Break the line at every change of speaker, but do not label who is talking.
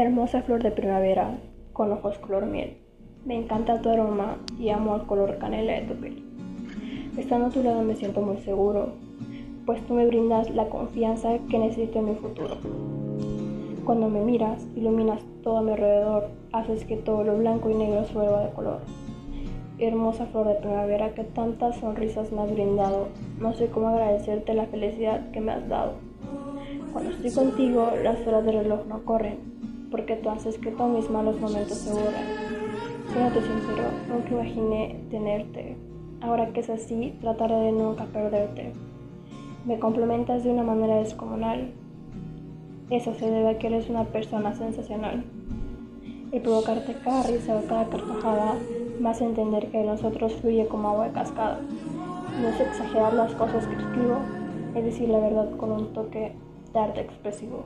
Hermosa flor de primavera, con ojos color miel. Me encanta tu aroma y amo el color canela de tu piel. Estando a tu lado me siento muy seguro, pues tú me brindas la confianza que necesito en mi futuro. Cuando me miras, iluminas todo a mi alrededor, haces que todo lo blanco y negro se vuelva de color. Hermosa flor de primavera que tantas sonrisas me has brindado, no sé cómo agradecerte la felicidad que me has dado. Cuando estoy contigo, las horas del reloj no corren, porque tú que todos mis malos momentos se borren. Siéndote sincero, nunca imaginé tenerte. Ahora que es así, trataré de nunca perderte. Me complementas de una manera descomunal. Eso se debe a que eres una persona sensacional. El provocarte cada risa o cada carcajada hace entender que nosotros fluye como agua de cascada. No es exagerar las cosas que escribo, es decir la verdad con un toque de arte expresivo.